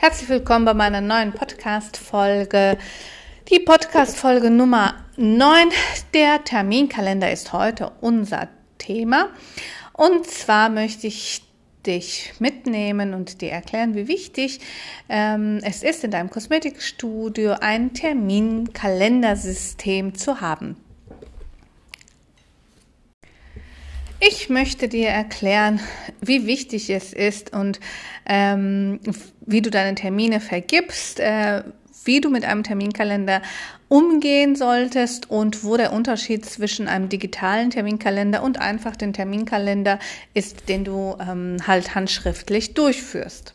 Herzlich willkommen bei meiner neuen Podcast-Folge. Die Podcast-Folge Nummer 9. Der Terminkalender ist heute unser Thema. Und zwar möchte ich dich mitnehmen und dir erklären, wie wichtig ähm, es ist, in deinem Kosmetikstudio ein Terminkalendersystem zu haben. Ich möchte dir erklären, wie wichtig es ist und ähm, wie du deine Termine vergibst, äh, wie du mit einem Terminkalender umgehen solltest und wo der Unterschied zwischen einem digitalen Terminkalender und einfach den Terminkalender ist, den du ähm, halt handschriftlich durchführst.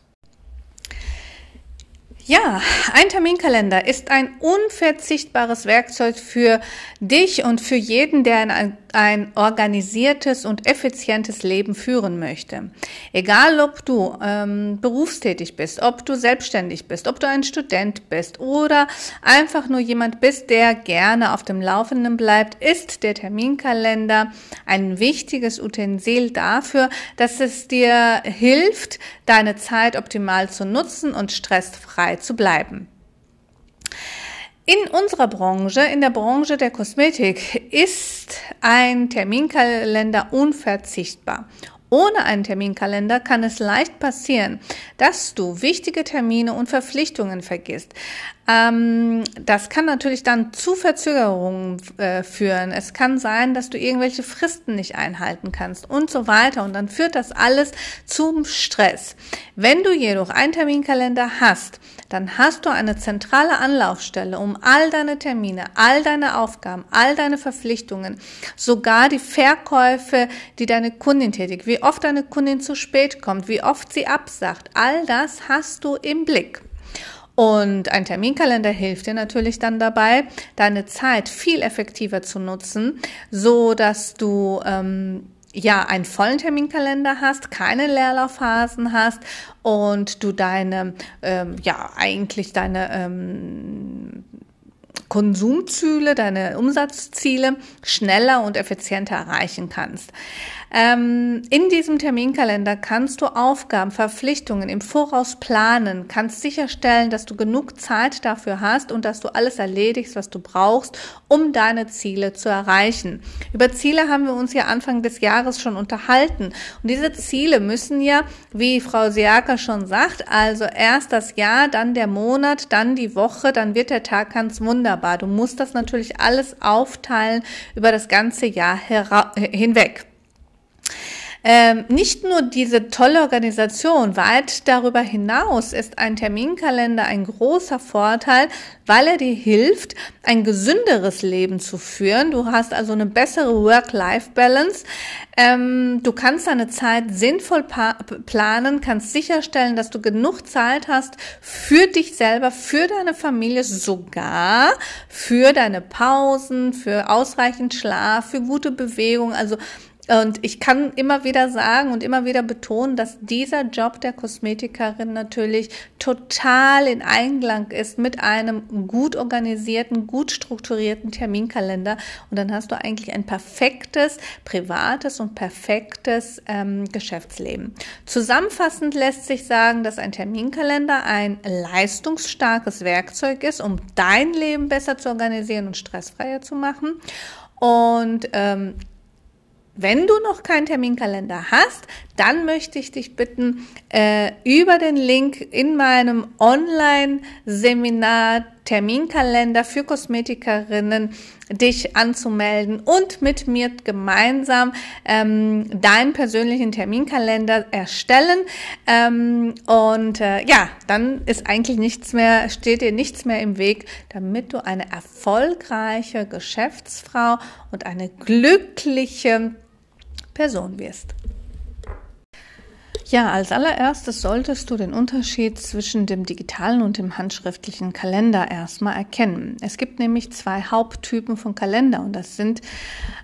Ja, ein Terminkalender ist ein unverzichtbares Werkzeug für dich und für jeden, der ein, ein organisiertes und effizientes Leben führen möchte. Egal, ob du ähm, berufstätig bist, ob du selbstständig bist, ob du ein Student bist oder einfach nur jemand bist, der gerne auf dem Laufenden bleibt, ist der Terminkalender ein wichtiges Utensil dafür, dass es dir hilft, deine Zeit optimal zu nutzen und stressfrei zu bleiben. In unserer Branche, in der Branche der Kosmetik, ist ein Terminkalender unverzichtbar. Ohne einen Terminkalender kann es leicht passieren, dass du wichtige Termine und Verpflichtungen vergisst. Ähm, das kann natürlich dann zu Verzögerungen äh, führen. Es kann sein, dass du irgendwelche Fristen nicht einhalten kannst und so weiter. Und dann führt das alles zum Stress. Wenn du jedoch einen Terminkalender hast, dann hast du eine zentrale Anlaufstelle, um all deine Termine, all deine Aufgaben, all deine Verpflichtungen, sogar die Verkäufe, die deine Kundin tätigt, wie oft deine Kundin zu spät kommt, wie oft sie absagt, all das hast du im Blick. Und ein Terminkalender hilft dir natürlich dann dabei, deine Zeit viel effektiver zu nutzen, so dass du ähm, ja einen vollen Terminkalender hast, keine Leerlaufphasen hast und du deine ähm, ja eigentlich deine ähm, Konsumziele, deine Umsatzziele schneller und effizienter erreichen kannst. Ähm, in diesem Terminkalender kannst du Aufgaben, Verpflichtungen im Voraus planen, kannst sicherstellen, dass du genug Zeit dafür hast und dass du alles erledigst, was du brauchst, um deine Ziele zu erreichen. Über Ziele haben wir uns ja Anfang des Jahres schon unterhalten. Und diese Ziele müssen ja, wie Frau Siaka schon sagt, also erst das Jahr, dann der Monat, dann die Woche, dann wird der Tag ganz wunderbar. Du musst das natürlich alles aufteilen über das ganze Jahr hinweg. Ähm, nicht nur diese tolle Organisation, weit darüber hinaus ist ein Terminkalender ein großer Vorteil, weil er dir hilft, ein gesünderes Leben zu führen. Du hast also eine bessere Work-Life-Balance. Ähm, du kannst deine Zeit sinnvoll planen, kannst sicherstellen, dass du genug Zeit hast für dich selber, für deine Familie, sogar für deine Pausen, für ausreichend Schlaf, für gute Bewegung. Also und ich kann immer wieder sagen und immer wieder betonen, dass dieser Job der Kosmetikerin natürlich total in Einklang ist mit einem gut organisierten, gut strukturierten Terminkalender. Und dann hast du eigentlich ein perfektes privates und perfektes ähm, Geschäftsleben. Zusammenfassend lässt sich sagen, dass ein Terminkalender ein leistungsstarkes Werkzeug ist, um dein Leben besser zu organisieren und stressfreier zu machen. Und ähm, wenn du noch keinen Terminkalender hast, dann möchte ich dich bitten, äh, über den Link in meinem Online-Seminar Terminkalender für Kosmetikerinnen dich anzumelden und mit mir gemeinsam ähm, deinen persönlichen Terminkalender erstellen. Ähm, und äh, ja, dann ist eigentlich nichts mehr, steht dir nichts mehr im Weg, damit du eine erfolgreiche Geschäftsfrau und eine glückliche Person wirst. Ja, als allererstes solltest du den Unterschied zwischen dem digitalen und dem handschriftlichen Kalender erstmal erkennen. Es gibt nämlich zwei Haupttypen von Kalender und das sind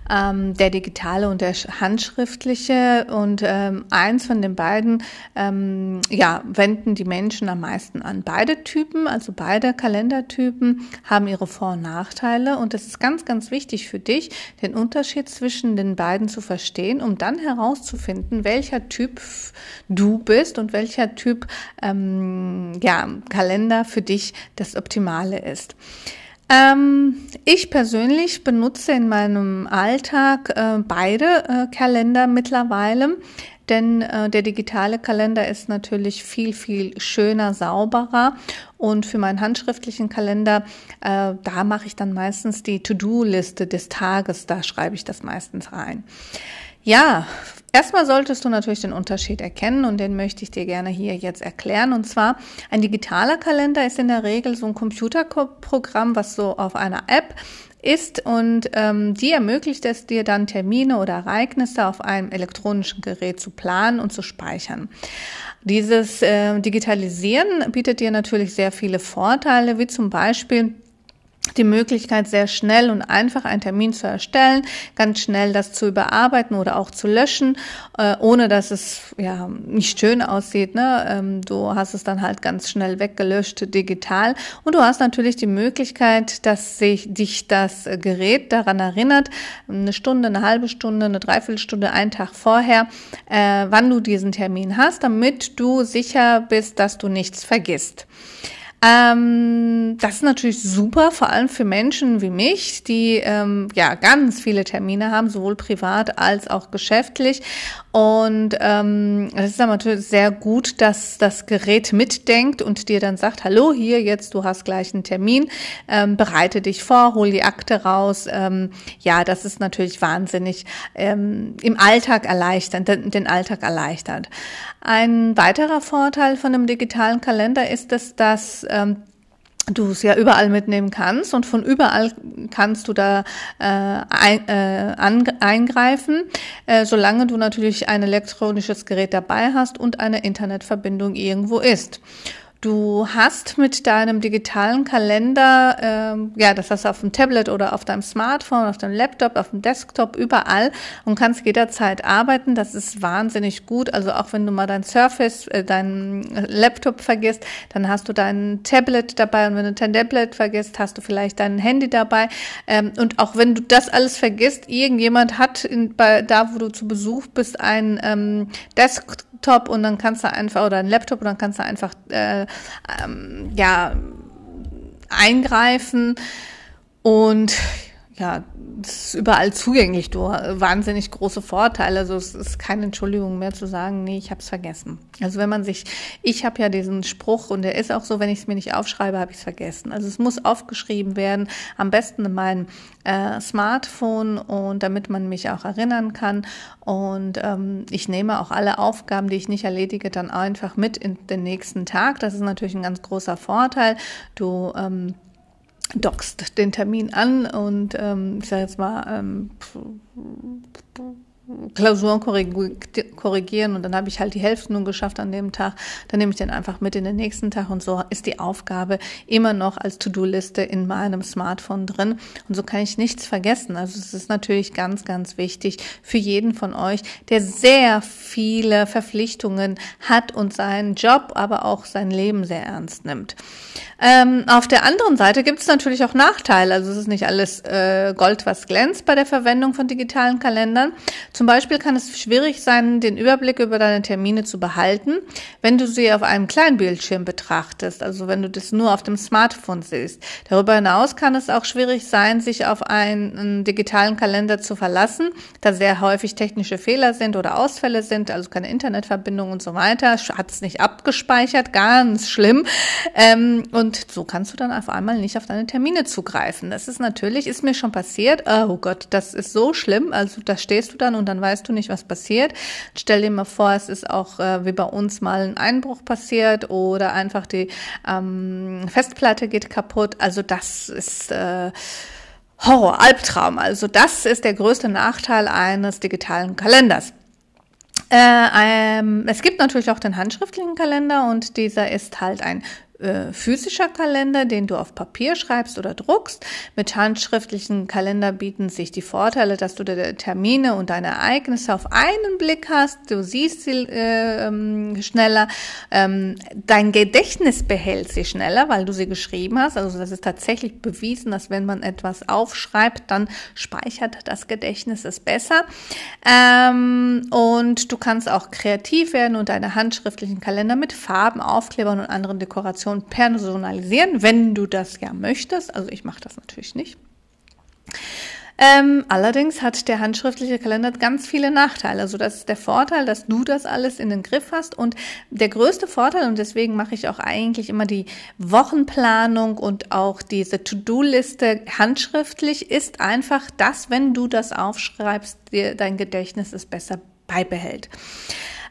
ähm, der digitale und der handschriftliche und ähm, eins von den beiden ähm, ja, wenden die Menschen am meisten an. Beide Typen, also beide Kalendertypen, haben ihre Vor- und Nachteile und es ist ganz, ganz wichtig für dich, den Unterschied zwischen den beiden zu verstehen, um dann herauszufinden, welcher Typ du bist und welcher Typ ähm, ja, Kalender für dich das Optimale ist. Ähm, ich persönlich benutze in meinem Alltag äh, beide äh, Kalender mittlerweile, denn äh, der digitale Kalender ist natürlich viel, viel schöner, sauberer. Und für meinen handschriftlichen Kalender, äh, da mache ich dann meistens die To-Do-Liste des Tages, da schreibe ich das meistens rein. Ja, erstmal solltest du natürlich den Unterschied erkennen und den möchte ich dir gerne hier jetzt erklären. Und zwar, ein digitaler Kalender ist in der Regel so ein Computerprogramm, was so auf einer App ist und ähm, die ermöglicht es dir dann Termine oder Ereignisse auf einem elektronischen Gerät zu planen und zu speichern. Dieses äh, Digitalisieren bietet dir natürlich sehr viele Vorteile, wie zum Beispiel die Möglichkeit, sehr schnell und einfach einen Termin zu erstellen, ganz schnell das zu überarbeiten oder auch zu löschen, äh, ohne dass es ja nicht schön aussieht. Ne? Ähm, du hast es dann halt ganz schnell weggelöscht digital und du hast natürlich die Möglichkeit, dass sich dich das Gerät daran erinnert, eine Stunde, eine halbe Stunde, eine Dreiviertelstunde, einen Tag vorher, äh, wann du diesen Termin hast, damit du sicher bist, dass du nichts vergisst. Ähm, das ist natürlich super, vor allem für Menschen wie mich, die ähm, ja ganz viele Termine haben, sowohl privat als auch geschäftlich. Und ähm, es ist dann natürlich sehr gut, dass das Gerät mitdenkt und dir dann sagt, hallo, hier jetzt, du hast gleich einen Termin, ähm, bereite dich vor, hol die Akte raus. Ähm, ja, das ist natürlich wahnsinnig ähm, im Alltag erleichternd, den, den Alltag erleichtert. Ein weiterer Vorteil von einem digitalen Kalender ist dass ähm, du es ja überall mitnehmen kannst und von überall kannst du da äh, ein, äh, eingreifen, äh, solange du natürlich ein elektronisches Gerät dabei hast und eine Internetverbindung irgendwo ist. Du hast mit deinem digitalen Kalender, ähm, ja, das hast du auf dem Tablet oder auf deinem Smartphone, auf deinem Laptop, auf dem Desktop, überall und kannst jederzeit arbeiten. Das ist wahnsinnig gut. Also auch wenn du mal dein Surface, äh, deinen Laptop vergisst, dann hast du dein Tablet dabei und wenn du dein Tablet vergisst, hast du vielleicht dein Handy dabei. Ähm, und auch wenn du das alles vergisst, irgendjemand hat in, bei, da, wo du zu Besuch bist, ein ähm, Desktop Laptop und dann kannst du einfach, oder ein Laptop und dann kannst du einfach, äh, ähm, ja, eingreifen. Und ja, das ist überall zugänglich, du wahnsinnig große Vorteile. Also es ist keine Entschuldigung mehr zu sagen, nee, ich habe es vergessen. Also wenn man sich, ich habe ja diesen Spruch und der ist auch so, wenn ich es mir nicht aufschreibe, habe ich es vergessen. Also es muss aufgeschrieben werden, am besten in meinem äh, Smartphone und damit man mich auch erinnern kann. Und ähm, ich nehme auch alle Aufgaben, die ich nicht erledige, dann einfach mit in den nächsten Tag. Das ist natürlich ein ganz großer Vorteil. Du ähm, dockst den Termin an und ähm, ich sage jetzt mal ähm, Klausuren korrigieren und dann habe ich halt die Hälfte nun geschafft an dem Tag. Dann nehme ich den einfach mit in den nächsten Tag und so ist die Aufgabe immer noch als To-Do-Liste in meinem Smartphone drin und so kann ich nichts vergessen. Also es ist natürlich ganz, ganz wichtig für jeden von euch, der sehr viele Verpflichtungen hat und seinen Job, aber auch sein Leben sehr ernst nimmt. Ähm, auf der anderen Seite gibt es natürlich auch Nachteile. Also es ist nicht alles äh, Gold, was glänzt bei der Verwendung von digitalen Kalendern. Zum Beispiel kann es schwierig sein, den Überblick über deine Termine zu behalten, wenn du sie auf einem kleinen Bildschirm betrachtest, also wenn du das nur auf dem Smartphone siehst. Darüber hinaus kann es auch schwierig sein, sich auf einen, digitalen Kalender zu verlassen, da sehr häufig technische Fehler sind oder Ausfälle sind, also keine Internetverbindung und so weiter, hat es nicht abgespeichert, ganz schlimm. Ähm, und und so kannst du dann auf einmal nicht auf deine Termine zugreifen. Das ist natürlich, ist mir schon passiert. Oh Gott, das ist so schlimm. Also da stehst du dann und dann weißt du nicht, was passiert. Stell dir mal vor, es ist auch äh, wie bei uns mal ein Einbruch passiert oder einfach die ähm, Festplatte geht kaputt. Also das ist äh, Horror, Albtraum. Also das ist der größte Nachteil eines digitalen Kalenders. Äh, ähm, es gibt natürlich auch den handschriftlichen Kalender und dieser ist halt ein äh, physischer Kalender, den du auf Papier schreibst oder druckst. Mit handschriftlichen Kalender bieten sich die Vorteile, dass du deine Termine und deine Ereignisse auf einen Blick hast. Du siehst sie äh, ähm, schneller. Ähm, dein Gedächtnis behält sie schneller, weil du sie geschrieben hast. Also das ist tatsächlich bewiesen, dass wenn man etwas aufschreibt, dann speichert das Gedächtnis es besser. Ähm, und du kannst auch kreativ werden und deine handschriftlichen Kalender mit Farben, Aufklebern und anderen Dekorationen personalisieren, wenn du das ja möchtest. Also ich mache das natürlich nicht. Ähm, allerdings hat der handschriftliche Kalender ganz viele Nachteile. Also das ist der Vorteil, dass du das alles in den Griff hast. Und der größte Vorteil, und deswegen mache ich auch eigentlich immer die Wochenplanung und auch diese To-Do-Liste handschriftlich, ist einfach, dass wenn du das aufschreibst, dir dein Gedächtnis es besser beibehält.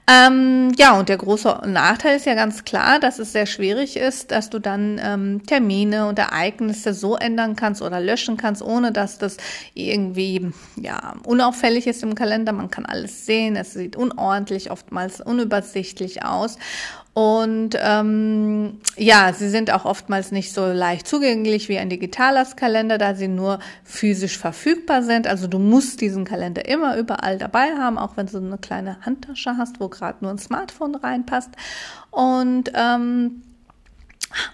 Ähm, ja, und der große Nachteil ist ja ganz klar, dass es sehr schwierig ist, dass du dann ähm, Termine und Ereignisse so ändern kannst oder löschen kannst, ohne dass das irgendwie ja unauffällig ist im Kalender. Man kann alles sehen, es sieht unordentlich, oftmals unübersichtlich aus. Und ähm, ja, sie sind auch oftmals nicht so leicht zugänglich wie ein digitaler Kalender, da sie nur physisch verfügbar sind. Also du musst diesen Kalender immer überall dabei haben, auch wenn du eine kleine Handtasche hast, wo gerade nur ein Smartphone reinpasst. Und ähm,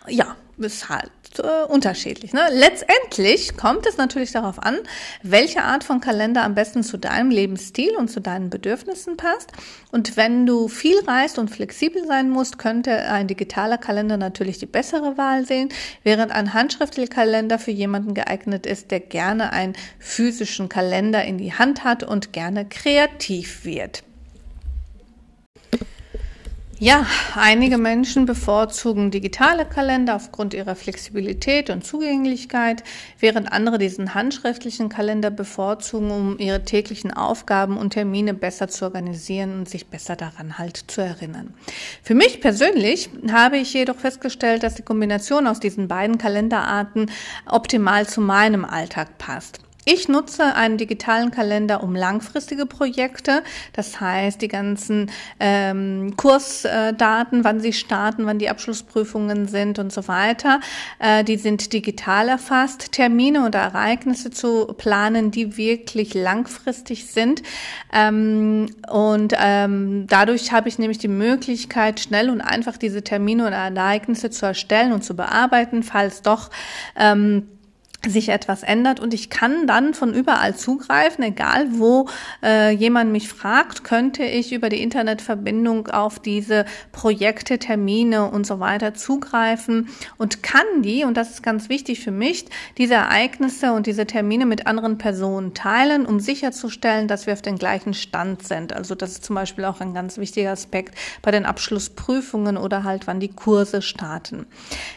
ja, ist halt äh, unterschiedlich. Ne? Letztendlich kommt es natürlich darauf an, welche Art von Kalender am besten zu deinem Lebensstil und zu deinen Bedürfnissen passt. Und wenn du viel reist und flexibel sein musst, könnte ein digitaler Kalender natürlich die bessere Wahl sehen, während ein handschriftlicher Kalender für jemanden geeignet ist, der gerne einen physischen Kalender in die Hand hat und gerne kreativ wird. Ja, einige Menschen bevorzugen digitale Kalender aufgrund ihrer Flexibilität und Zugänglichkeit, während andere diesen handschriftlichen Kalender bevorzugen, um ihre täglichen Aufgaben und Termine besser zu organisieren und sich besser daran halt zu erinnern. Für mich persönlich habe ich jedoch festgestellt, dass die Kombination aus diesen beiden Kalenderarten optimal zu meinem Alltag passt. Ich nutze einen digitalen Kalender um langfristige Projekte, das heißt die ganzen ähm, Kursdaten, wann sie starten, wann die Abschlussprüfungen sind und so weiter. Äh, die sind digital erfasst. Termine oder Ereignisse zu planen, die wirklich langfristig sind. Ähm, und ähm, dadurch habe ich nämlich die Möglichkeit, schnell und einfach diese Termine oder Ereignisse zu erstellen und zu bearbeiten, falls doch ähm, sich etwas ändert und ich kann dann von überall zugreifen, egal wo äh, jemand mich fragt, könnte ich über die Internetverbindung auf diese Projekte, Termine und so weiter zugreifen und kann die, und das ist ganz wichtig für mich, diese Ereignisse und diese Termine mit anderen Personen teilen, um sicherzustellen, dass wir auf den gleichen Stand sind. Also das ist zum Beispiel auch ein ganz wichtiger Aspekt bei den Abschlussprüfungen oder halt wann die Kurse starten.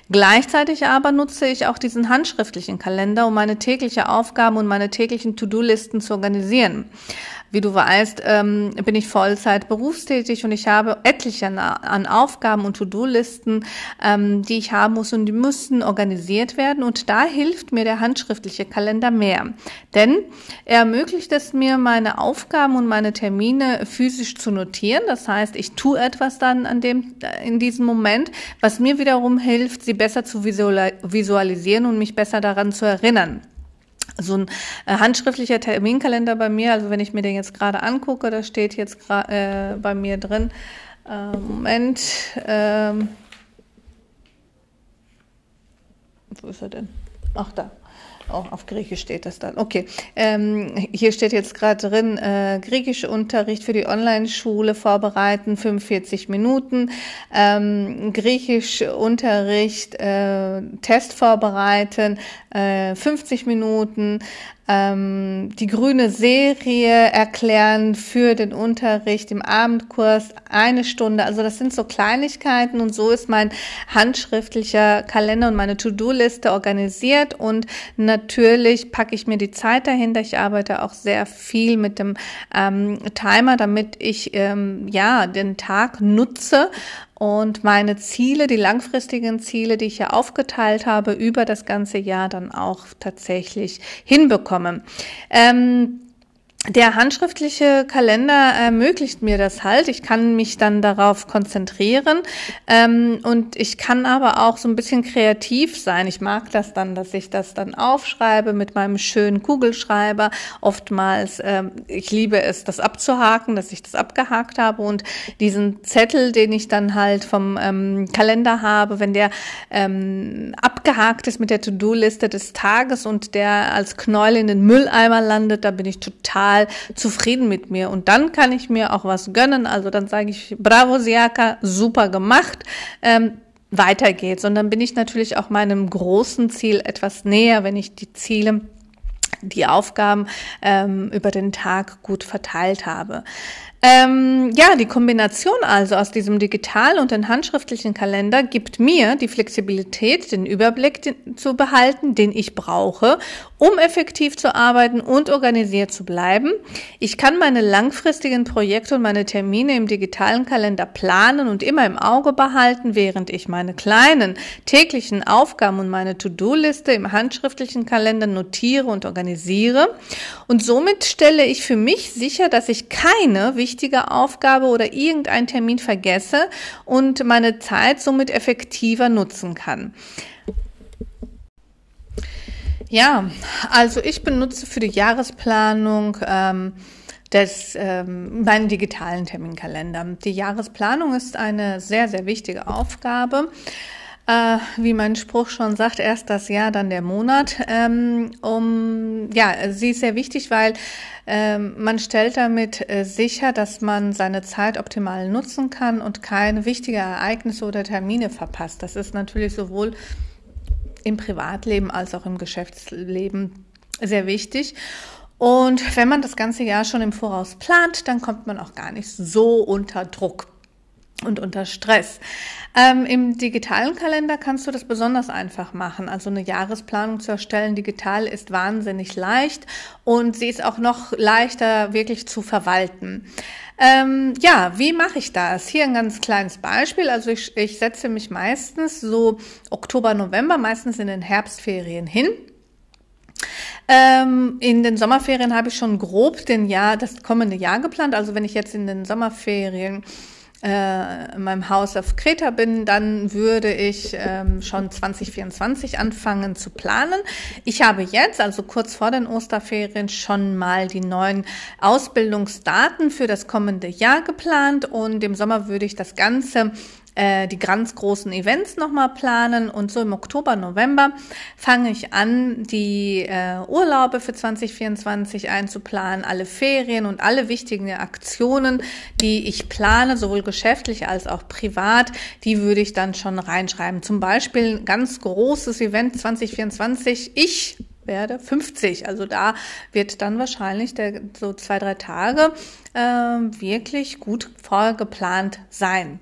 Gleichzeitig aber nutze ich auch diesen handschriftlichen Kalender Kalender, um meine tägliche Aufgaben und meine täglichen To-Do-Listen zu organisieren. Wie du weißt, ähm, bin ich Vollzeit berufstätig und ich habe etliche an Aufgaben und To-Do-Listen, ähm, die ich haben muss und die müssen organisiert werden. Und da hilft mir der handschriftliche Kalender mehr. Denn er ermöglicht es mir, meine Aufgaben und meine Termine physisch zu notieren. Das heißt, ich tue etwas dann an dem, in diesem Moment, was mir wiederum hilft, sie besser zu visualisieren und mich besser daran zu erinnern so ein äh, handschriftlicher Terminkalender bei mir, also wenn ich mir den jetzt gerade angucke, da steht jetzt äh, bei mir drin, äh, Moment, ähm, wo ist er denn? Ach da. Oh, auf Griechisch steht das dann. Okay. Ähm, hier steht jetzt gerade drin, äh, Griechischunterricht für die Online-Schule vorbereiten, 45 Minuten. Ähm, Griechischunterricht, äh, Test vorbereiten, äh, 50 Minuten ähm, die grüne Serie erklären für den Unterricht im Abendkurs eine Stunde. Also das sind so Kleinigkeiten und so ist mein handschriftlicher Kalender und meine To-Do-Liste organisiert und natürlich packe ich mir die Zeit dahinter. Ich arbeite auch sehr viel mit dem ähm, Timer, damit ich ähm, ja den Tag nutze und meine Ziele, die langfristigen Ziele, die ich ja aufgeteilt habe, über das ganze Jahr dann auch tatsächlich hinbekomme. Ähm, der handschriftliche Kalender ermöglicht mir das halt. Ich kann mich dann darauf konzentrieren ähm, und ich kann aber auch so ein bisschen kreativ sein. Ich mag das dann, dass ich das dann aufschreibe mit meinem schönen Kugelschreiber. Oftmals, ähm, ich liebe es, das abzuhaken, dass ich das abgehakt habe und diesen Zettel, den ich dann halt vom ähm, Kalender habe, wenn der ähm, abgehakt ist mit der To-Do-Liste des Tages und der als Knäuel in den Mülleimer landet, da bin ich total total zufrieden mit mir. Und dann kann ich mir auch was gönnen. Also dann sage ich, bravo Siaka, super gemacht. Ähm, weiter geht's. Und dann bin ich natürlich auch meinem großen Ziel etwas näher, wenn ich die Ziele die Aufgaben ähm, über den Tag gut verteilt habe. Ähm, ja, die Kombination also aus diesem digital und den handschriftlichen Kalender gibt mir die Flexibilität, den Überblick zu behalten, den ich brauche, um effektiv zu arbeiten und organisiert zu bleiben. Ich kann meine langfristigen Projekte und meine Termine im digitalen Kalender planen und immer im Auge behalten, während ich meine kleinen täglichen Aufgaben und meine To-Do-Liste im handschriftlichen Kalender notiere und organisiere. Und somit stelle ich für mich sicher, dass ich keine wichtige Aufgabe oder irgendein Termin vergesse und meine Zeit somit effektiver nutzen kann. Ja, also ich benutze für die Jahresplanung ähm, des, ähm, meinen digitalen Terminkalender. Die Jahresplanung ist eine sehr, sehr wichtige Aufgabe. Äh, wie mein Spruch schon sagt, erst das Jahr, dann der Monat. Ähm, um, ja, sie ist sehr wichtig, weil ähm, man stellt damit äh, sicher, dass man seine Zeit optimal nutzen kann und keine wichtigen Ereignisse oder Termine verpasst. Das ist natürlich sowohl im Privatleben als auch im Geschäftsleben sehr wichtig. Und wenn man das ganze Jahr schon im Voraus plant, dann kommt man auch gar nicht so unter Druck und unter Stress. Ähm, Im digitalen Kalender kannst du das besonders einfach machen. Also eine Jahresplanung zu erstellen digital ist wahnsinnig leicht und sie ist auch noch leichter wirklich zu verwalten. Ähm, ja, wie mache ich das? Hier ein ganz kleines Beispiel. Also ich, ich setze mich meistens so Oktober, November, meistens in den Herbstferien hin. Ähm, in den Sommerferien habe ich schon grob den Jahr, das kommende Jahr geplant. Also wenn ich jetzt in den Sommerferien äh, in meinem Haus auf Kreta bin, dann würde ich ähm, schon 2024 anfangen zu planen. Ich habe jetzt, also kurz vor den Osterferien, schon mal die neuen Ausbildungsdaten für das kommende Jahr geplant und im Sommer würde ich das Ganze äh, die ganz großen Events nochmal planen und so im Oktober, November fange ich an, die äh, Urlaube für 2024 einzuplanen, alle Ferien und alle wichtigen Aktionen, die ich plane, sowohl geschäftlich als auch privat, die würde ich dann schon reinschreiben. Zum Beispiel ein ganz großes Event 2024. Ich werde 50. Also da wird dann wahrscheinlich der, so zwei, drei Tage äh, wirklich gut vorgeplant sein.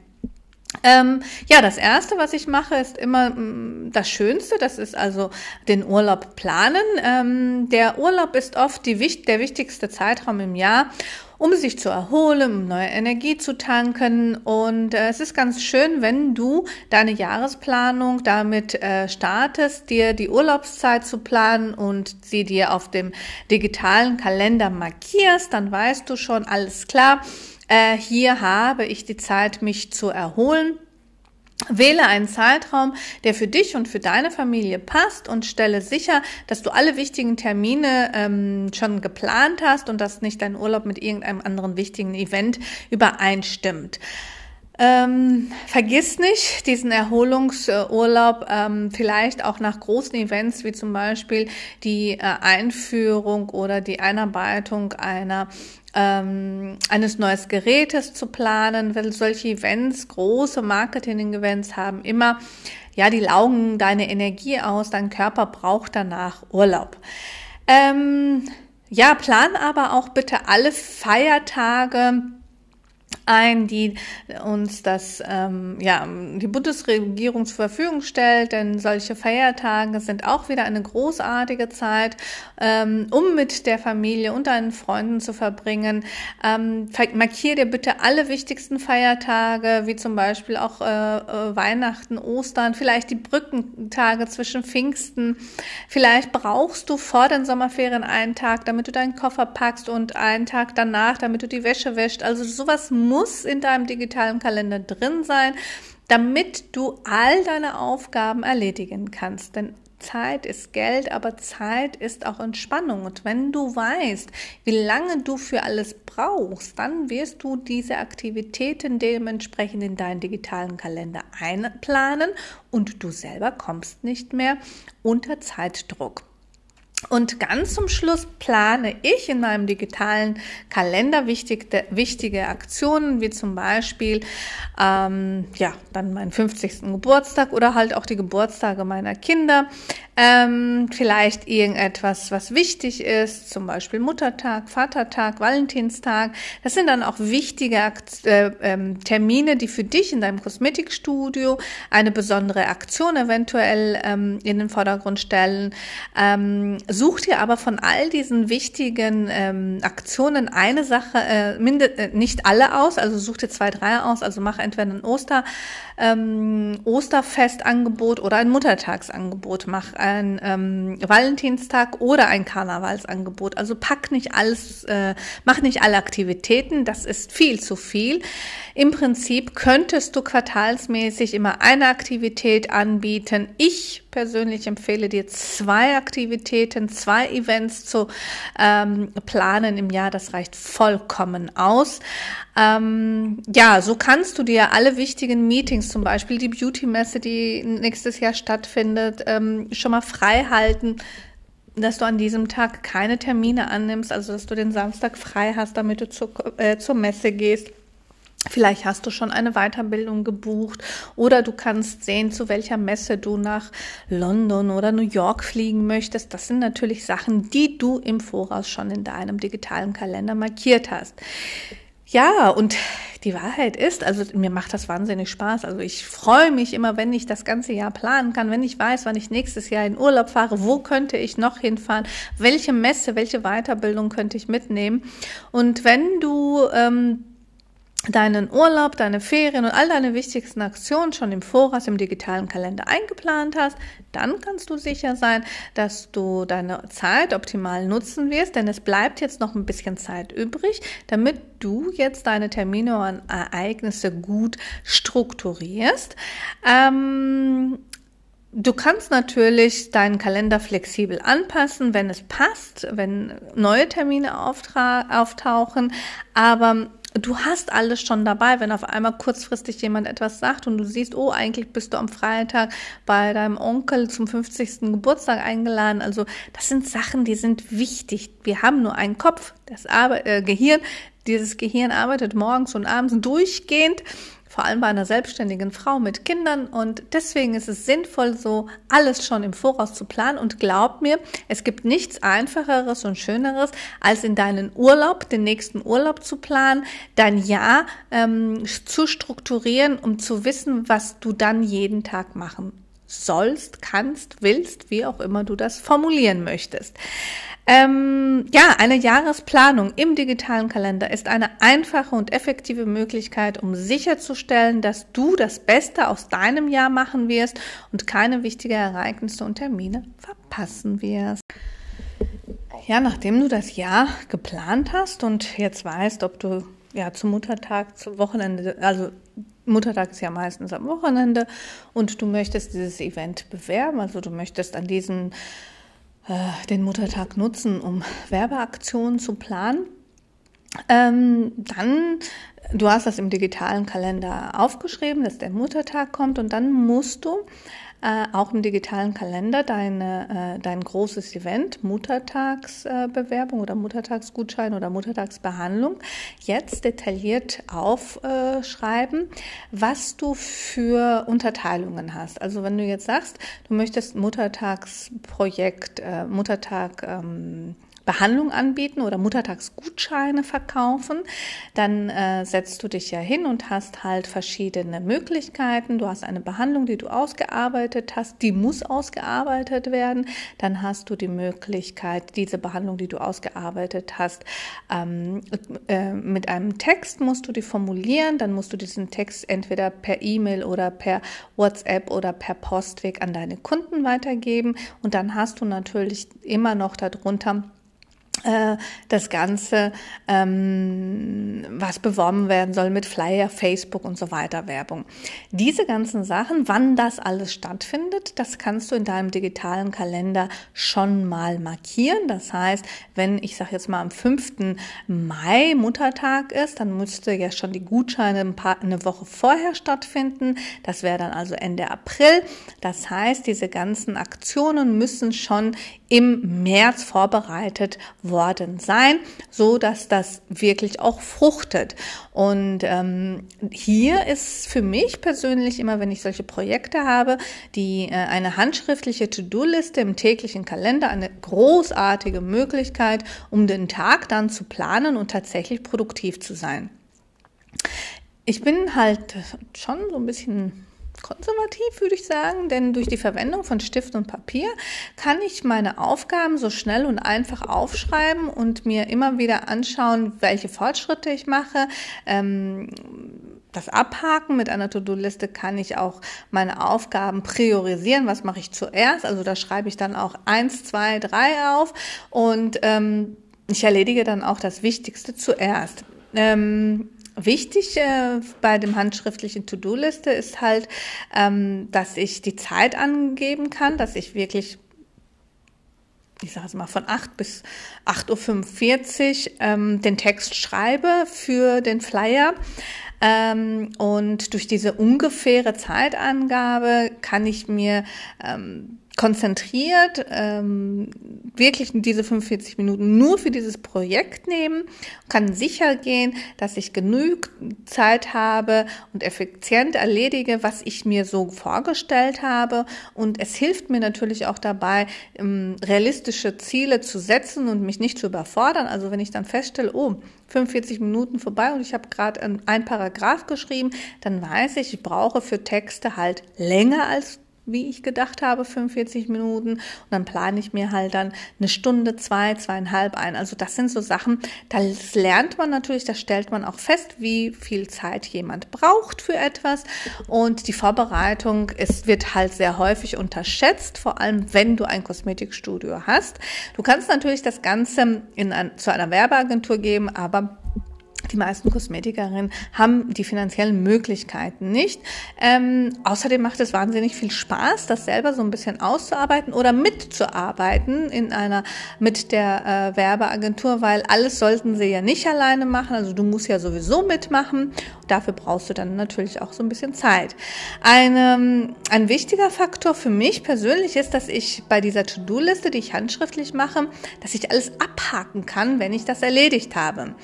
Ähm, ja, das erste, was ich mache, ist immer mm, das Schönste. Das ist also den Urlaub planen. Ähm, der Urlaub ist oft die, der wichtigste Zeitraum im Jahr, um sich zu erholen, um neue Energie zu tanken. Und äh, es ist ganz schön, wenn du deine Jahresplanung damit äh, startest, dir die Urlaubszeit zu planen und sie dir auf dem digitalen Kalender markierst. Dann weißt du schon, alles klar äh, hier habe ich die Zeit, mich zu erholen. Wähle einen Zeitraum, der für dich und für deine Familie passt und stelle sicher, dass du alle wichtigen Termine ähm, schon geplant hast und dass nicht dein Urlaub mit irgendeinem anderen wichtigen Event übereinstimmt. Ähm, vergiss nicht diesen Erholungsurlaub, ähm, vielleicht auch nach großen Events wie zum Beispiel die äh, Einführung oder die Einarbeitung einer ähm, eines neues Gerätes zu planen, weil solche Events, große Marketing-Events haben immer, ja, die laugen deine Energie aus, dein Körper braucht danach Urlaub. Ähm, ja, plan aber auch bitte alle Feiertage ein, die uns das ähm, ja die Bundesregierung zur Verfügung stellt, denn solche Feiertage sind auch wieder eine großartige Zeit, ähm, um mit der Familie und deinen Freunden zu verbringen. Ähm, markier dir bitte alle wichtigsten Feiertage, wie zum Beispiel auch äh, äh, Weihnachten, Ostern, vielleicht die Brückentage zwischen Pfingsten. Vielleicht brauchst du vor den Sommerferien einen Tag, damit du deinen Koffer packst und einen Tag danach, damit du die Wäsche wäscht. Also sowas muss in deinem digitalen Kalender drin sein, damit du all deine Aufgaben erledigen kannst. Denn Zeit ist Geld, aber Zeit ist auch Entspannung. Und wenn du weißt, wie lange du für alles brauchst, dann wirst du diese Aktivitäten dementsprechend in deinen digitalen Kalender einplanen und du selber kommst nicht mehr unter Zeitdruck. Und ganz zum Schluss plane ich in meinem digitalen Kalender wichtige, wichtige Aktionen, wie zum Beispiel ähm, ja dann meinen 50. Geburtstag oder halt auch die Geburtstage meiner Kinder. Ähm, vielleicht irgendetwas, was wichtig ist, zum Beispiel Muttertag, Vatertag, Valentinstag. Das sind dann auch wichtige äh, ähm, Termine, die für dich in deinem Kosmetikstudio eine besondere Aktion eventuell ähm, in den Vordergrund stellen. Ähm, such dir aber von all diesen wichtigen ähm, Aktionen eine Sache, äh, minde, äh, nicht alle aus, also such dir zwei, drei aus, also mach entweder ein Oster, ähm, Osterfestangebot oder ein Muttertagsangebot, mach ein ähm, Valentinstag oder ein Karnevalsangebot. Also pack nicht alles, äh, mach nicht alle Aktivitäten, das ist viel zu viel. Im Prinzip könntest du quartalsmäßig immer eine Aktivität anbieten. Ich persönlich empfehle dir zwei Aktivitäten, zwei Events zu ähm, planen im Jahr. Das reicht vollkommen aus. Ähm, ja, so kannst du dir alle wichtigen Meetings, zum Beispiel die Beauty-Messe, die nächstes Jahr stattfindet, ähm, schon mal frei halten dass du an diesem Tag keine Termine annimmst, also dass du den Samstag frei hast, damit du zur, äh, zur Messe gehst. Vielleicht hast du schon eine Weiterbildung gebucht oder du kannst sehen, zu welcher Messe du nach London oder New York fliegen möchtest. Das sind natürlich Sachen, die du im Voraus schon in deinem digitalen Kalender markiert hast. Ja, und die Wahrheit ist, also mir macht das wahnsinnig Spaß. Also ich freue mich immer, wenn ich das ganze Jahr planen kann, wenn ich weiß, wann ich nächstes Jahr in Urlaub fahre, wo könnte ich noch hinfahren, welche Messe, welche Weiterbildung könnte ich mitnehmen. Und wenn du ähm, deinen Urlaub, deine Ferien und all deine wichtigsten Aktionen schon im Voraus im digitalen Kalender eingeplant hast, dann kannst du sicher sein, dass du deine Zeit optimal nutzen wirst, denn es bleibt jetzt noch ein bisschen Zeit übrig, damit du jetzt deine Termine und Ereignisse gut strukturierst. Ähm, Du kannst natürlich deinen Kalender flexibel anpassen, wenn es passt, wenn neue Termine auftauchen, aber du hast alles schon dabei, wenn auf einmal kurzfristig jemand etwas sagt und du siehst, oh, eigentlich bist du am Freitag bei deinem Onkel zum 50. Geburtstag eingeladen. Also das sind Sachen, die sind wichtig. Wir haben nur einen Kopf, das Arbe äh, Gehirn. Dieses Gehirn arbeitet morgens und abends durchgehend vor allem bei einer selbstständigen Frau mit Kindern. Und deswegen ist es sinnvoll, so alles schon im Voraus zu planen. Und glaub mir, es gibt nichts Einfacheres und Schöneres, als in deinen Urlaub, den nächsten Urlaub zu planen, dein Jahr ähm, zu strukturieren, um zu wissen, was du dann jeden Tag machen sollst, kannst, willst, wie auch immer du das formulieren möchtest. Ähm, ja, eine Jahresplanung im digitalen Kalender ist eine einfache und effektive Möglichkeit, um sicherzustellen, dass du das Beste aus deinem Jahr machen wirst und keine wichtigen Ereignisse und Termine verpassen wirst. Ja, nachdem du das Jahr geplant hast und jetzt weißt, ob du ja zum Muttertag, zum Wochenende, also Muttertag ist ja meistens am Wochenende und du möchtest dieses Event bewerben, also du möchtest an diesem den Muttertag nutzen, um Werbeaktionen zu planen. Ähm, dann, du hast das im digitalen Kalender aufgeschrieben, dass der Muttertag kommt und dann musst du äh, auch im digitalen Kalender deine, äh, dein großes Event, Muttertagsbewerbung äh, oder Muttertagsgutschein oder Muttertagsbehandlung, jetzt detailliert aufschreiben, was du für Unterteilungen hast. Also wenn du jetzt sagst, du möchtest Muttertagsprojekt, äh, Muttertag, ähm, Behandlung anbieten oder Muttertagsgutscheine verkaufen, dann äh, setzt du dich ja hin und hast halt verschiedene Möglichkeiten. Du hast eine Behandlung, die du ausgearbeitet hast, die muss ausgearbeitet werden. Dann hast du die Möglichkeit, diese Behandlung, die du ausgearbeitet hast, ähm, äh, mit einem Text musst du die formulieren. Dann musst du diesen Text entweder per E-Mail oder per WhatsApp oder per Postweg an deine Kunden weitergeben. Und dann hast du natürlich immer noch darunter das Ganze, ähm, was beworben werden soll mit Flyer, Facebook und so weiter Werbung. Diese ganzen Sachen, wann das alles stattfindet, das kannst du in deinem digitalen Kalender schon mal markieren. Das heißt, wenn ich sage jetzt mal am 5. Mai Muttertag ist, dann müsste ja schon die Gutscheine ein paar, eine Woche vorher stattfinden. Das wäre dann also Ende April. Das heißt, diese ganzen Aktionen müssen schon im März vorbereitet worden sein, so dass das wirklich auch fruchtet. Und ähm, hier ist für mich persönlich immer, wenn ich solche Projekte habe, die äh, eine handschriftliche To-Do-Liste im täglichen Kalender eine großartige Möglichkeit, um den Tag dann zu planen und tatsächlich produktiv zu sein. Ich bin halt schon so ein bisschen konservativ, würde ich sagen, denn durch die Verwendung von Stift und Papier kann ich meine Aufgaben so schnell und einfach aufschreiben und mir immer wieder anschauen, welche Fortschritte ich mache. Ähm, das Abhaken mit einer To-Do-Liste kann ich auch meine Aufgaben priorisieren. Was mache ich zuerst? Also da schreibe ich dann auch eins, zwei, drei auf und ähm, ich erledige dann auch das Wichtigste zuerst. Ähm, Wichtig äh, bei dem handschriftlichen To-Do-Liste ist halt, ähm, dass ich die Zeit angeben kann, dass ich wirklich ich sage es mal, von 8 bis 8.45 Uhr ähm, den Text schreibe für den Flyer. Ähm, und durch diese ungefähre Zeitangabe kann ich mir ähm, konzentriert ähm, wirklich diese 45 Minuten nur für dieses Projekt nehmen, kann sicher gehen, dass ich genug Zeit habe und effizient erledige, was ich mir so vorgestellt habe. Und es hilft mir natürlich auch dabei, ähm, realistische Ziele zu setzen und mich nicht zu überfordern. Also wenn ich dann feststelle, oh, 45 Minuten vorbei und ich habe gerade ein Paragraph geschrieben, dann weiß ich, ich brauche für Texte halt länger als wie ich gedacht habe, 45 Minuten. Und dann plane ich mir halt dann eine Stunde, zwei, zweieinhalb ein. Also das sind so Sachen, das lernt man natürlich, das stellt man auch fest, wie viel Zeit jemand braucht für etwas. Und die Vorbereitung ist, wird halt sehr häufig unterschätzt, vor allem wenn du ein Kosmetikstudio hast. Du kannst natürlich das Ganze in ein, zu einer Werbeagentur geben, aber die meisten Kosmetikerinnen haben die finanziellen Möglichkeiten nicht. Ähm, außerdem macht es wahnsinnig viel Spaß, das selber so ein bisschen auszuarbeiten oder mitzuarbeiten in einer mit der äh, Werbeagentur, weil alles sollten sie ja nicht alleine machen. Also du musst ja sowieso mitmachen. Dafür brauchst du dann natürlich auch so ein bisschen Zeit. Eine, ein wichtiger Faktor für mich persönlich ist, dass ich bei dieser To-Do-Liste, die ich handschriftlich mache, dass ich alles abhaken kann, wenn ich das erledigt habe.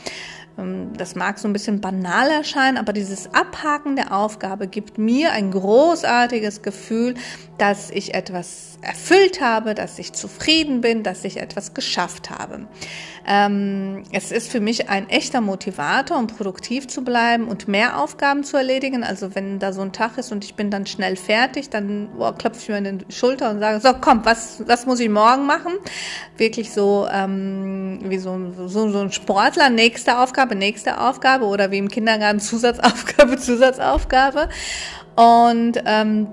Ähm, das mag so ein bisschen banal erscheinen, aber dieses Abhaken der Aufgabe gibt mir ein großartiges Gefühl, dass ich etwas erfüllt habe, dass ich zufrieden bin, dass ich etwas geschafft habe. Ähm, es ist für mich ein echter Motivator, um produktiv zu bleiben und mehr Aufgaben zu erledigen. Also wenn da so ein Tag ist und ich bin dann schnell fertig, dann boah, klopfe ich mir in die Schulter und sage, so komm, was, was muss ich morgen machen? Wirklich so ähm, wie so, so, so ein Sportler, nächste Aufgabe, nächste Aufgabe oder wie im Kindergarten Zusatzaufgabe, Zusatzaufgabe. Und ähm,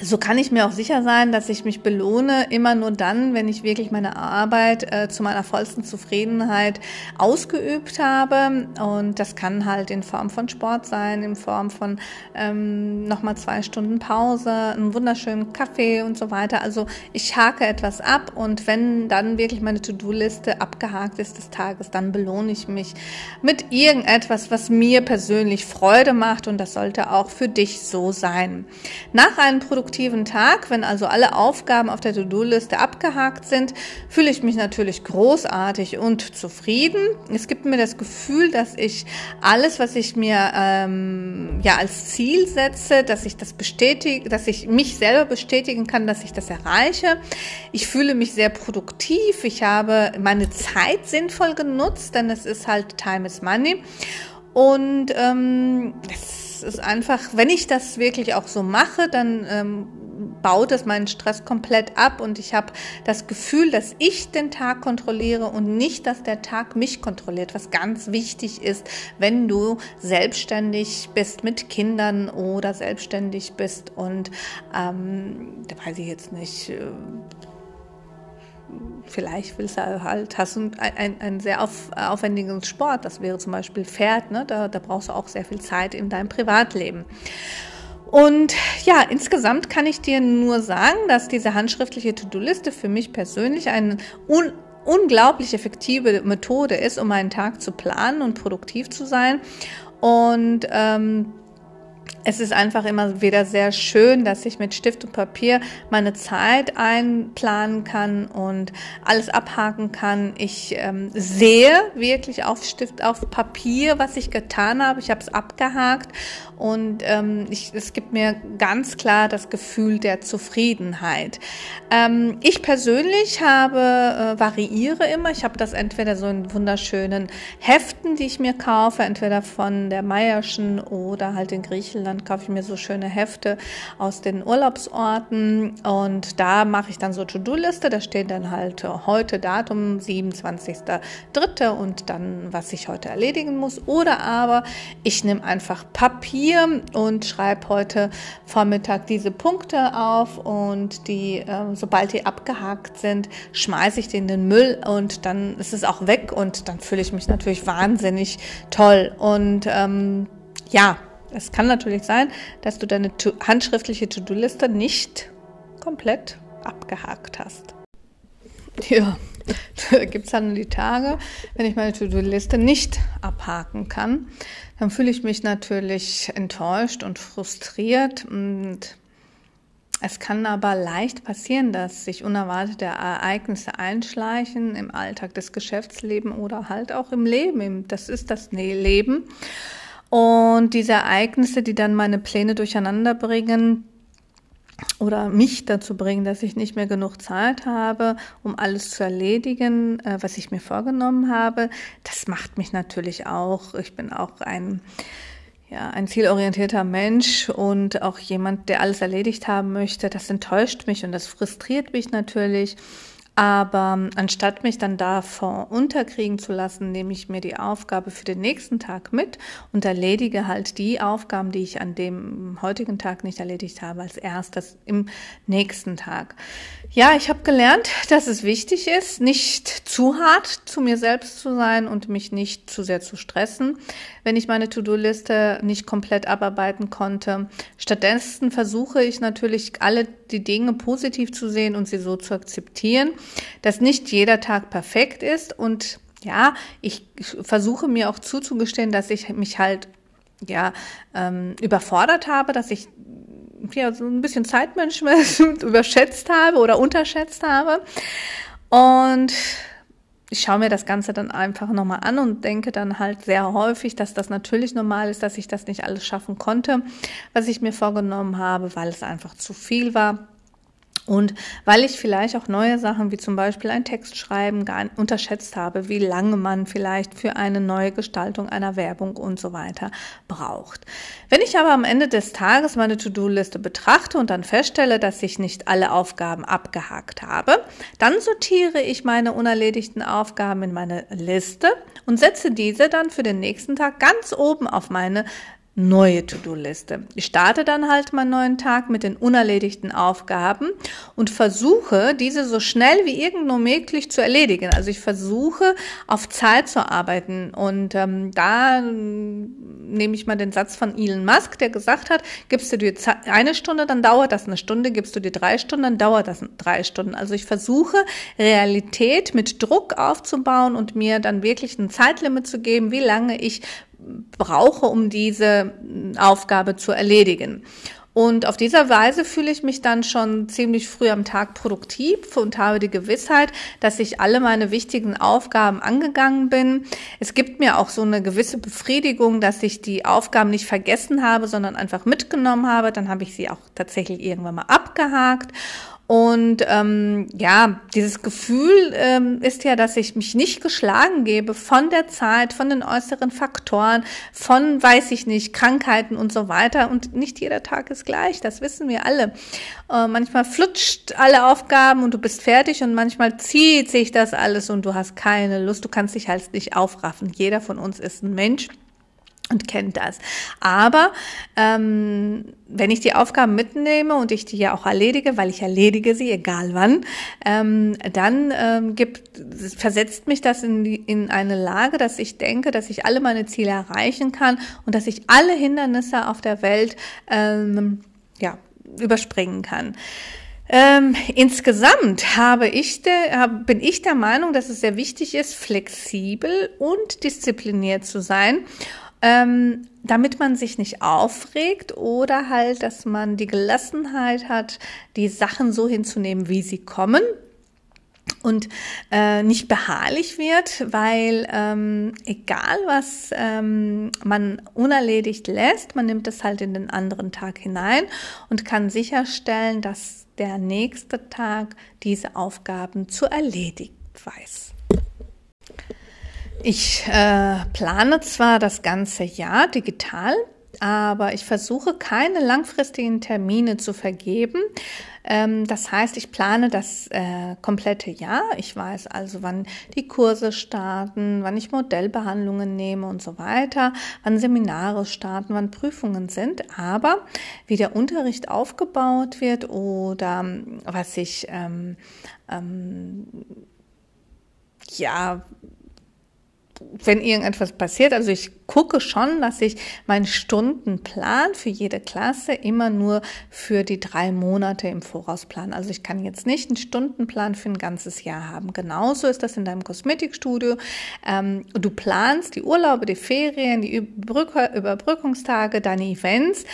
so kann ich mir auch sicher sein, dass ich mich belohne immer nur dann, wenn ich wirklich meine Arbeit äh, zu meiner vollsten Zufriedenheit ausgeübt habe. Und das kann halt in Form von Sport sein, in Form von ähm, nochmal zwei Stunden Pause, einen wunderschönen Kaffee und so weiter. Also ich hake etwas ab und wenn dann wirklich meine To-Do-Liste abgehakt ist des Tages, dann belohne ich mich mit irgendetwas, was mir persönlich Freude macht und das sollte auch für dich so sein. Nach einem Produkt produktiven Tag, wenn also alle Aufgaben auf der To-Do-Liste abgehakt sind, fühle ich mich natürlich großartig und zufrieden. Es gibt mir das Gefühl, dass ich alles, was ich mir ähm, ja als Ziel setze, dass ich das bestätige, dass ich mich selber bestätigen kann, dass ich das erreiche. Ich fühle mich sehr produktiv. Ich habe meine Zeit sinnvoll genutzt, denn es ist halt Time is Money. Und ähm, ist einfach, wenn ich das wirklich auch so mache, dann ähm, baut es meinen Stress komplett ab und ich habe das Gefühl, dass ich den Tag kontrolliere und nicht, dass der Tag mich kontrolliert, was ganz wichtig ist, wenn du selbstständig bist mit Kindern oder selbstständig bist und ähm, da weiß ich jetzt nicht. Vielleicht willst du halt, hast du ein, ein sehr auf, aufwendigen Sport, das wäre zum Beispiel Pferd, ne? da, da brauchst du auch sehr viel Zeit in deinem Privatleben. Und ja, insgesamt kann ich dir nur sagen, dass diese handschriftliche To-Do-Liste für mich persönlich eine un unglaublich effektive Methode ist, um einen Tag zu planen und produktiv zu sein. Und ähm, es ist einfach immer wieder sehr schön, dass ich mit Stift und Papier meine Zeit einplanen kann und alles abhaken kann. Ich ähm, sehe wirklich auf Stift, auf Papier, was ich getan habe. Ich habe es abgehakt und ähm, ich, es gibt mir ganz klar das Gefühl der Zufriedenheit. Ähm, ich persönlich habe äh, variiere immer. Ich habe das entweder so in wunderschönen Heften, die ich mir kaufe, entweder von der Meierschen oder halt in Griechenland kaufe ich mir so schöne Hefte aus den Urlaubsorten und da mache ich dann so To-Do-Liste. Da steht dann halt heute Datum 27.3. und dann was ich heute erledigen muss. Oder aber ich nehme einfach Papier und schreibe heute Vormittag diese Punkte auf und die, äh, sobald die abgehakt sind, schmeiße ich die in den Müll und dann ist es auch weg und dann fühle ich mich natürlich wahnsinnig toll. Und ähm, ja, es kann natürlich sein, dass du deine handschriftliche To-Do-Liste nicht komplett abgehakt hast. Ja, da gibt es dann die Tage, wenn ich meine To-Do-Liste nicht abhaken kann, dann fühle ich mich natürlich enttäuscht und frustriert und es kann aber leicht passieren, dass sich unerwartete Ereignisse einschleichen im Alltag des Geschäftslebens oder halt auch im Leben. Das ist das Leben. Und diese Ereignisse, die dann meine Pläne durcheinander bringen, oder mich dazu bringen, dass ich nicht mehr genug Zeit habe, um alles zu erledigen, äh, was ich mir vorgenommen habe. Das macht mich natürlich auch. Ich bin auch ein ja, ein zielorientierter Mensch und auch jemand, der alles erledigt haben möchte. Das enttäuscht mich und das frustriert mich natürlich. Aber ähm, anstatt mich dann davor unterkriegen zu lassen, nehme ich mir die Aufgabe für den nächsten Tag mit und erledige halt die Aufgaben, die ich an dem heutigen Tag nicht erledigt habe, als erstes im nächsten Tag. Ja, ich habe gelernt, dass es wichtig ist, nicht zu hart zu mir selbst zu sein und mich nicht zu sehr zu stressen, wenn ich meine To-Do-Liste nicht komplett abarbeiten konnte. Stattdessen versuche ich natürlich alle die Dinge positiv zu sehen und sie so zu akzeptieren, dass nicht jeder Tag perfekt ist und ja, ich versuche mir auch zuzugestehen, dass ich mich halt ja ähm, überfordert habe, dass ich ja, so ein bisschen Zeitmanagement überschätzt habe oder unterschätzt habe. Und ich schaue mir das Ganze dann einfach nochmal an und denke dann halt sehr häufig, dass das natürlich normal ist, dass ich das nicht alles schaffen konnte, was ich mir vorgenommen habe, weil es einfach zu viel war. Und weil ich vielleicht auch neue Sachen wie zum Beispiel ein Text schreiben gar unterschätzt habe, wie lange man vielleicht für eine neue Gestaltung einer Werbung und so weiter braucht. Wenn ich aber am Ende des Tages meine To-Do-Liste betrachte und dann feststelle, dass ich nicht alle Aufgaben abgehakt habe, dann sortiere ich meine unerledigten Aufgaben in meine Liste und setze diese dann für den nächsten Tag ganz oben auf meine neue To-Do-Liste. Ich starte dann halt meinen neuen Tag mit den unerledigten Aufgaben und versuche, diese so schnell wie irgend nur möglich zu erledigen. Also ich versuche, auf Zeit zu arbeiten. Und ähm, da nehme ich mal den Satz von Elon Musk, der gesagt hat, gibst du dir eine Stunde, dann dauert das eine Stunde, gibst du dir drei Stunden, dann dauert das drei Stunden. Also ich versuche, Realität mit Druck aufzubauen und mir dann wirklich ein Zeitlimit zu geben, wie lange ich brauche, um diese Aufgabe zu erledigen. Und auf dieser Weise fühle ich mich dann schon ziemlich früh am Tag produktiv und habe die Gewissheit, dass ich alle meine wichtigen Aufgaben angegangen bin. Es gibt mir auch so eine gewisse Befriedigung, dass ich die Aufgaben nicht vergessen habe, sondern einfach mitgenommen habe. Dann habe ich sie auch tatsächlich irgendwann mal abgehakt. Und ähm, ja, dieses Gefühl ähm, ist ja, dass ich mich nicht geschlagen gebe von der Zeit, von den äußeren Faktoren, von, weiß ich nicht, Krankheiten und so weiter. Und nicht jeder Tag ist gleich, das wissen wir alle. Äh, manchmal flutscht alle Aufgaben und du bist fertig und manchmal zieht sich das alles und du hast keine Lust, du kannst dich halt nicht aufraffen. Jeder von uns ist ein Mensch und kennt das. Aber ähm, wenn ich die Aufgaben mitnehme und ich die ja auch erledige, weil ich erledige sie, egal wann, ähm, dann ähm, gibt, versetzt mich das in, die, in eine Lage, dass ich denke, dass ich alle meine Ziele erreichen kann und dass ich alle Hindernisse auf der Welt ähm, ja, überspringen kann. Ähm, insgesamt habe ich de, bin ich der Meinung, dass es sehr wichtig ist, flexibel und diszipliniert zu sein ähm, damit man sich nicht aufregt oder halt, dass man die Gelassenheit hat, die Sachen so hinzunehmen, wie sie kommen und äh, nicht beharrlich wird, weil ähm, egal was ähm, man unerledigt lässt, man nimmt es halt in den anderen Tag hinein und kann sicherstellen, dass der nächste Tag diese Aufgaben zu erledigen weiß. Ich äh, plane zwar das ganze Jahr digital, aber ich versuche keine langfristigen Termine zu vergeben. Ähm, das heißt, ich plane das äh, komplette Jahr. Ich weiß also, wann die Kurse starten, wann ich Modellbehandlungen nehme und so weiter, wann Seminare starten, wann Prüfungen sind. Aber wie der Unterricht aufgebaut wird oder was ich ähm, ähm, ja wenn irgendetwas passiert, also ich gucke schon, dass ich meinen Stundenplan für jede Klasse immer nur für die drei Monate im Voraus plane. Also ich kann jetzt nicht einen Stundenplan für ein ganzes Jahr haben. Genauso ist das in deinem Kosmetikstudio. Ähm, du planst die Urlaube, die Ferien, die Überbrückungstage, deine Events,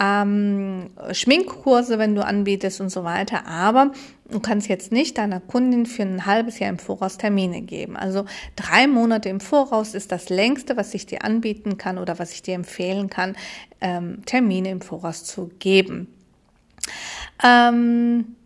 ähm, Schminkkurse, wenn du anbietest und so weiter. Aber Du kannst jetzt nicht deiner Kundin für ein halbes Jahr im Voraus Termine geben. Also drei Monate im Voraus ist das längste, was ich dir anbieten kann oder was ich dir empfehlen kann, ähm, Termine im Voraus zu geben. Ähm,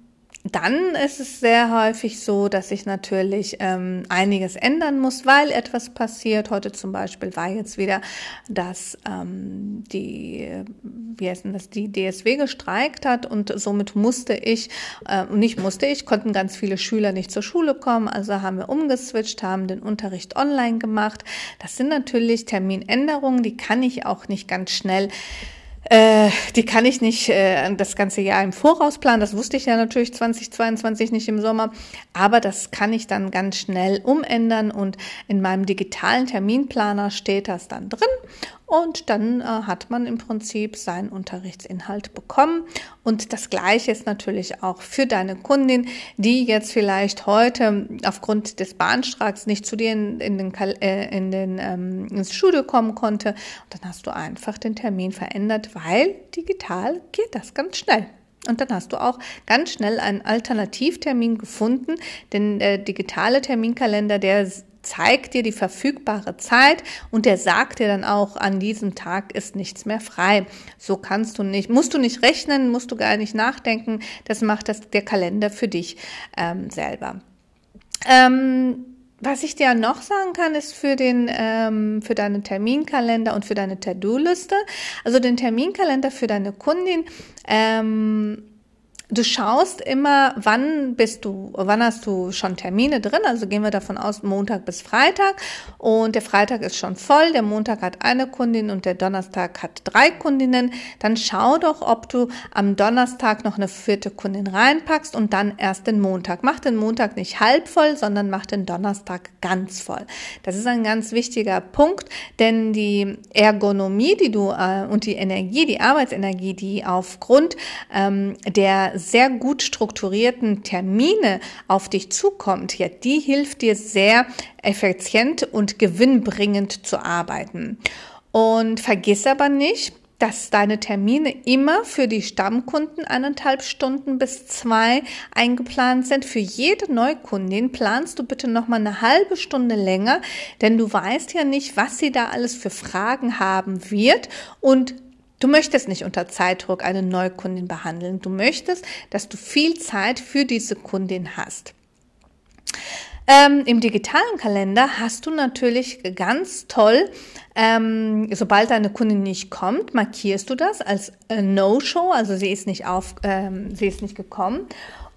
dann ist es sehr häufig so, dass ich natürlich ähm, einiges ändern muss, weil etwas passiert. Heute zum Beispiel war jetzt wieder, dass ähm, die, wie heißt denn das, die DSW gestreikt hat und somit musste ich, äh, nicht musste ich, konnten ganz viele Schüler nicht zur Schule kommen. Also haben wir umgeswitcht, haben den Unterricht online gemacht. Das sind natürlich Terminänderungen, die kann ich auch nicht ganz schnell äh, die kann ich nicht äh, das ganze Jahr im Voraus planen. Das wusste ich ja natürlich 2022 nicht im Sommer. Aber das kann ich dann ganz schnell umändern und in meinem digitalen Terminplaner steht das dann drin. Und dann äh, hat man im Prinzip seinen Unterrichtsinhalt bekommen. Und das Gleiche ist natürlich auch für deine Kundin, die jetzt vielleicht heute aufgrund des Bahnstreiks nicht zu dir in, in den, äh, in den ähm, ins Studio kommen konnte. Und dann hast du einfach den Termin verändert, weil digital geht das ganz schnell. Und dann hast du auch ganz schnell einen Alternativtermin gefunden, denn der digitale Terminkalender, der zeigt dir die verfügbare Zeit und der sagt dir dann auch, an diesem Tag ist nichts mehr frei. So kannst du nicht, musst du nicht rechnen, musst du gar nicht nachdenken. Das macht das der Kalender für dich ähm, selber. Ähm, was ich dir noch sagen kann, ist für den ähm, für deinen Terminkalender und für deine To-Do-Liste, also den Terminkalender für deine Kundin. Ähm, Du schaust immer, wann bist du, wann hast du schon Termine drin? Also gehen wir davon aus, Montag bis Freitag. Und der Freitag ist schon voll, der Montag hat eine Kundin und der Donnerstag hat drei Kundinnen. Dann schau doch, ob du am Donnerstag noch eine vierte Kundin reinpackst und dann erst den Montag. Mach den Montag nicht halb voll, sondern mach den Donnerstag ganz voll. Das ist ein ganz wichtiger Punkt, denn die Ergonomie, die du äh, und die Energie, die Arbeitsenergie, die aufgrund ähm, der sehr gut strukturierten Termine auf dich zukommt, ja, die hilft dir sehr effizient und gewinnbringend zu arbeiten. Und vergiss aber nicht, dass deine Termine immer für die Stammkunden eineinhalb Stunden bis zwei eingeplant sind. Für jede Neukundin planst du bitte noch mal eine halbe Stunde länger, denn du weißt ja nicht, was sie da alles für Fragen haben wird und Du möchtest nicht unter Zeitdruck eine Neukundin behandeln. Du möchtest, dass du viel Zeit für diese Kundin hast. Ähm, Im digitalen Kalender hast du natürlich ganz toll, ähm, sobald deine Kundin nicht kommt, markierst du das als äh, No-Show, also sie ist nicht auf, ähm, sie ist nicht gekommen.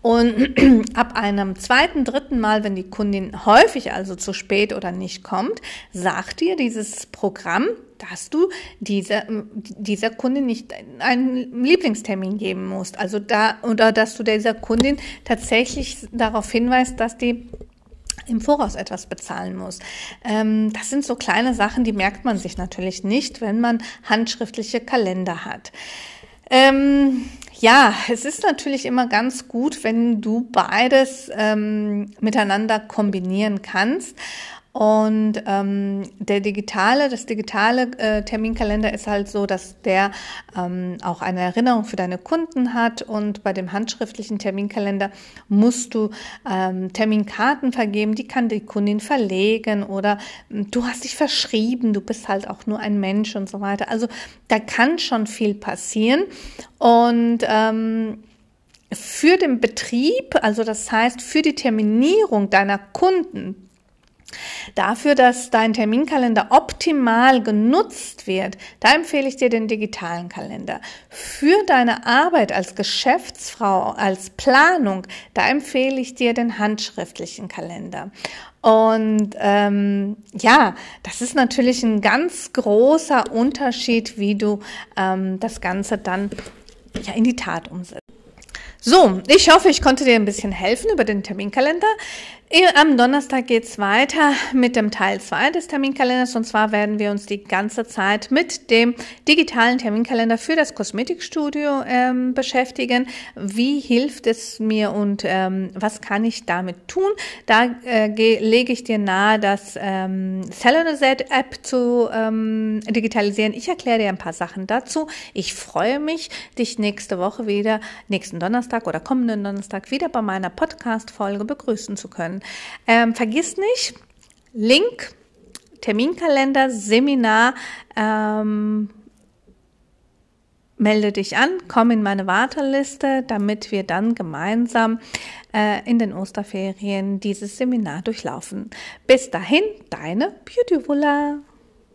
Und ab einem zweiten, dritten Mal, wenn die Kundin häufig also zu spät oder nicht kommt, sagt dir dieses Programm, dass du dieser, dieser Kundin nicht einen Lieblingstermin geben musst. Also da, oder dass du dieser Kundin tatsächlich darauf hinweist, dass die im Voraus etwas bezahlen muss. Ähm, das sind so kleine Sachen, die merkt man sich natürlich nicht, wenn man handschriftliche Kalender hat. Ähm, ja, es ist natürlich immer ganz gut, wenn du beides ähm, miteinander kombinieren kannst. Und ähm, der digitale, das digitale äh, Terminkalender ist halt so, dass der ähm, auch eine Erinnerung für deine Kunden hat. Und bei dem handschriftlichen Terminkalender musst du ähm, Terminkarten vergeben, die kann die Kundin verlegen oder ähm, du hast dich verschrieben, du bist halt auch nur ein Mensch und so weiter. Also da kann schon viel passieren. Und ähm, für den Betrieb, also das heißt für die Terminierung deiner Kunden, Dafür, dass dein Terminkalender optimal genutzt wird, da empfehle ich dir den digitalen Kalender. Für deine Arbeit als Geschäftsfrau, als Planung, da empfehle ich dir den handschriftlichen Kalender. Und ähm, ja, das ist natürlich ein ganz großer Unterschied, wie du ähm, das Ganze dann ja, in die Tat umsetzt. So, ich hoffe, ich konnte dir ein bisschen helfen über den Terminkalender. Am Donnerstag geht's weiter mit dem Teil 2 des Terminkalenders und zwar werden wir uns die ganze Zeit mit dem digitalen Terminkalender für das Kosmetikstudio ähm, beschäftigen. Wie hilft es mir und ähm, was kann ich damit tun? Da äh, lege ich dir nahe, das ähm, App zu ähm, digitalisieren. Ich erkläre dir ein paar Sachen dazu. Ich freue mich, dich nächste Woche wieder, nächsten Donnerstag oder kommenden Donnerstag wieder bei meiner Podcast-Folge begrüßen zu können. Ähm, vergiss nicht, Link, Terminkalender, Seminar, ähm, melde dich an, komm in meine Warteliste, damit wir dann gemeinsam äh, in den Osterferien dieses Seminar durchlaufen. Bis dahin, deine Beauty Beautyvulla.